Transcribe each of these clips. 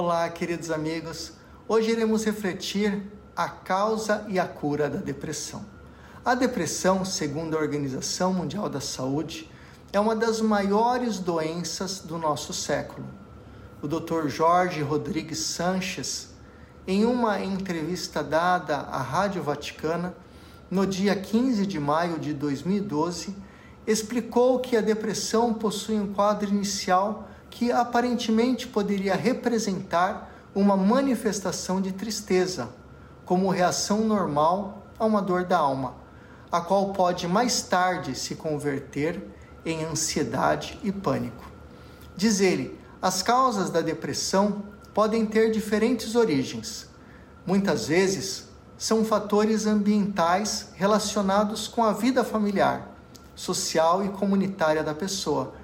Olá, queridos amigos. Hoje iremos refletir a causa e a cura da depressão. A depressão, segundo a Organização Mundial da Saúde, é uma das maiores doenças do nosso século. O Dr. Jorge Rodrigues Sanches, em uma entrevista dada à Rádio Vaticana, no dia 15 de maio de 2012, explicou que a depressão possui um quadro inicial que aparentemente poderia representar uma manifestação de tristeza, como reação normal a uma dor da alma, a qual pode mais tarde se converter em ansiedade e pânico. Diz ele, as causas da depressão podem ter diferentes origens. Muitas vezes são fatores ambientais relacionados com a vida familiar, social e comunitária da pessoa,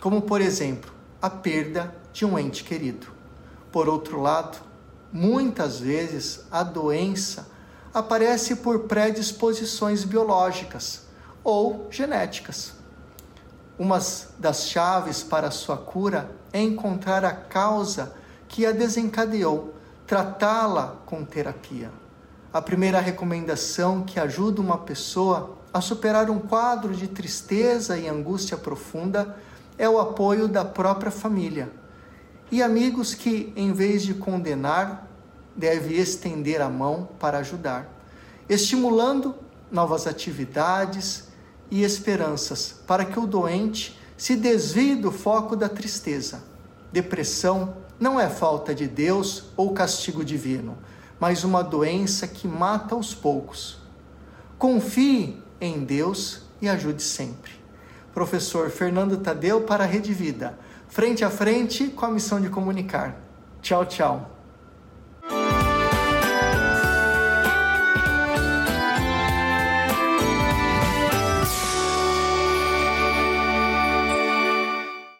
como por exemplo, a perda de um ente querido. Por outro lado, muitas vezes a doença aparece por predisposições biológicas ou genéticas. Uma das chaves para sua cura é encontrar a causa que a desencadeou, tratá-la com terapia. A primeira recomendação que ajuda uma pessoa a superar um quadro de tristeza e angústia profunda é o apoio da própria família. E amigos que, em vez de condenar, deve estender a mão para ajudar, estimulando novas atividades e esperanças para que o doente se desvie do foco da tristeza. Depressão não é falta de Deus ou castigo divino, mas uma doença que mata aos poucos. Confie em Deus e ajude sempre professor Fernando Tadeu para a Rede Vida, frente a frente com a missão de comunicar. Tchau, tchau.